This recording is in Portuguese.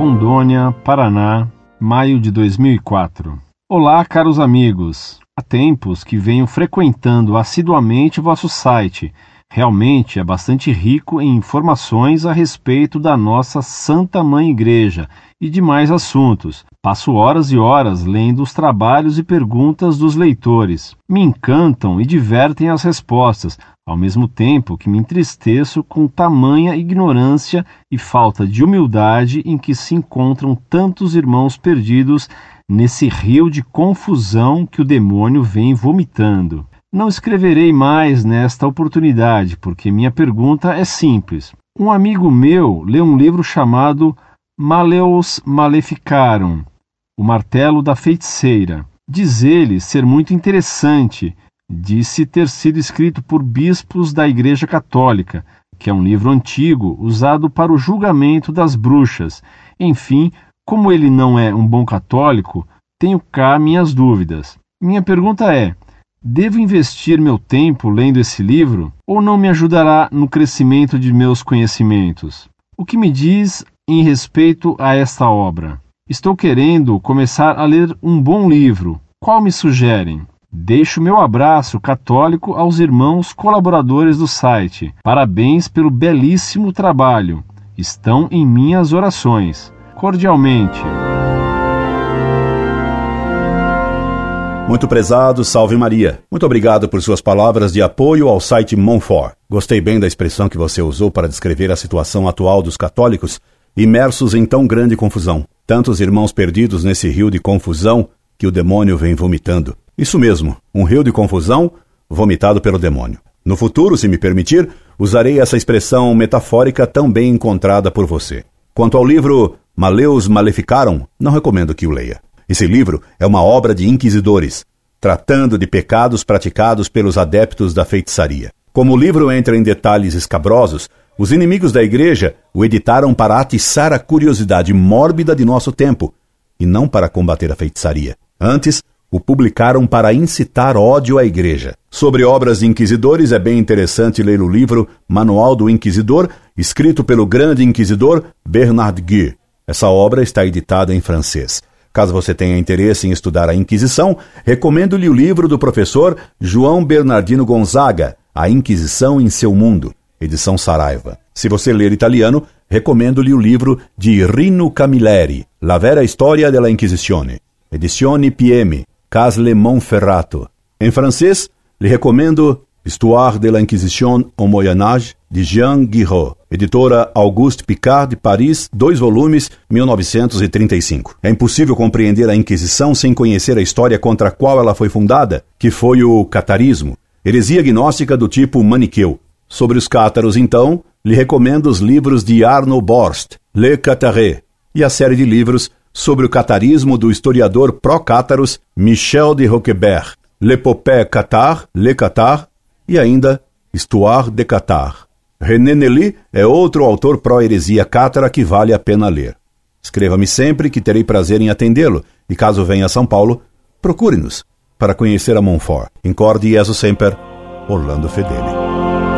Uruguaiana, Paraná, maio de 2004. Olá, caros amigos. Há tempos que venho frequentando assiduamente vosso site. Realmente é bastante rico em informações a respeito da nossa Santa Mãe Igreja e demais assuntos. Passo horas e horas lendo os trabalhos e perguntas dos leitores. Me encantam e divertem as respostas, ao mesmo tempo que me entristeço com tamanha ignorância e falta de humildade em que se encontram tantos irmãos perdidos nesse rio de confusão que o demônio vem vomitando. Não escreverei mais nesta oportunidade, porque minha pergunta é simples. Um amigo meu lê um livro chamado Maleus Maleficarum, O Martelo da Feiticeira. Diz ele ser muito interessante disse ter sido escrito por bispos da Igreja Católica, que é um livro antigo usado para o julgamento das bruxas. Enfim, como ele não é um bom católico, tenho cá minhas dúvidas. Minha pergunta é: devo investir meu tempo lendo esse livro ou não me ajudará no crescimento de meus conhecimentos? O que me diz em respeito a esta obra? Estou querendo começar a ler um bom livro. Qual me sugerem? Deixo meu abraço católico aos irmãos colaboradores do site. Parabéns pelo belíssimo trabalho. Estão em minhas orações. Cordialmente. Muito prezado, salve Maria. Muito obrigado por suas palavras de apoio ao site Monfort. Gostei bem da expressão que você usou para descrever a situação atual dos católicos imersos em tão grande confusão. Tantos irmãos perdidos nesse rio de confusão que o demônio vem vomitando. Isso mesmo, um rio de confusão vomitado pelo demônio. No futuro, se me permitir, usarei essa expressão metafórica tão bem encontrada por você. Quanto ao livro Maleus Maleficaram, não recomendo que o leia. Esse livro é uma obra de inquisidores, tratando de pecados praticados pelos adeptos da feitiçaria. Como o livro entra em detalhes escabrosos, os inimigos da igreja o editaram para atiçar a curiosidade mórbida de nosso tempo e não para combater a feitiçaria. Antes, o publicaram para incitar ódio à Igreja. Sobre obras de inquisidores, é bem interessante ler o livro Manual do Inquisidor, escrito pelo grande inquisidor Bernard Guy. Essa obra está editada em francês. Caso você tenha interesse em estudar a Inquisição, recomendo-lhe o livro do professor João Bernardino Gonzaga, A Inquisição em seu Mundo, edição Saraiva. Se você ler italiano, recomendo-lhe o livro de Rino Camilleri, La vera storia della Inquisizione, edizione PM, Casle Monferrato. Em francês, lhe recomendo Histoire de la Inquisition au Moyen Âge, de Jean Guiraud, editora Auguste Picard, de Paris, dois volumes, 1935. É impossível compreender a Inquisição sem conhecer a história contra a qual ela foi fundada, que foi o catarismo, heresia gnóstica do tipo maniqueu. Sobre os cátaros, então, lhe recomendo os livros de Arnaud Borst, Le Cataré, e a série de livros sobre o catarismo do historiador pró-cátaros Michel de Roquebert, L'Epopée Catar, Le Catar e ainda Histoire de Catar. René Nelly é outro autor pró-heresia cátara que vale a pena ler. Escreva-me sempre que terei prazer em atendê-lo e caso venha a São Paulo, procure-nos para conhecer a Montfort. Incorde Jesus Semper, Orlando Fedeli.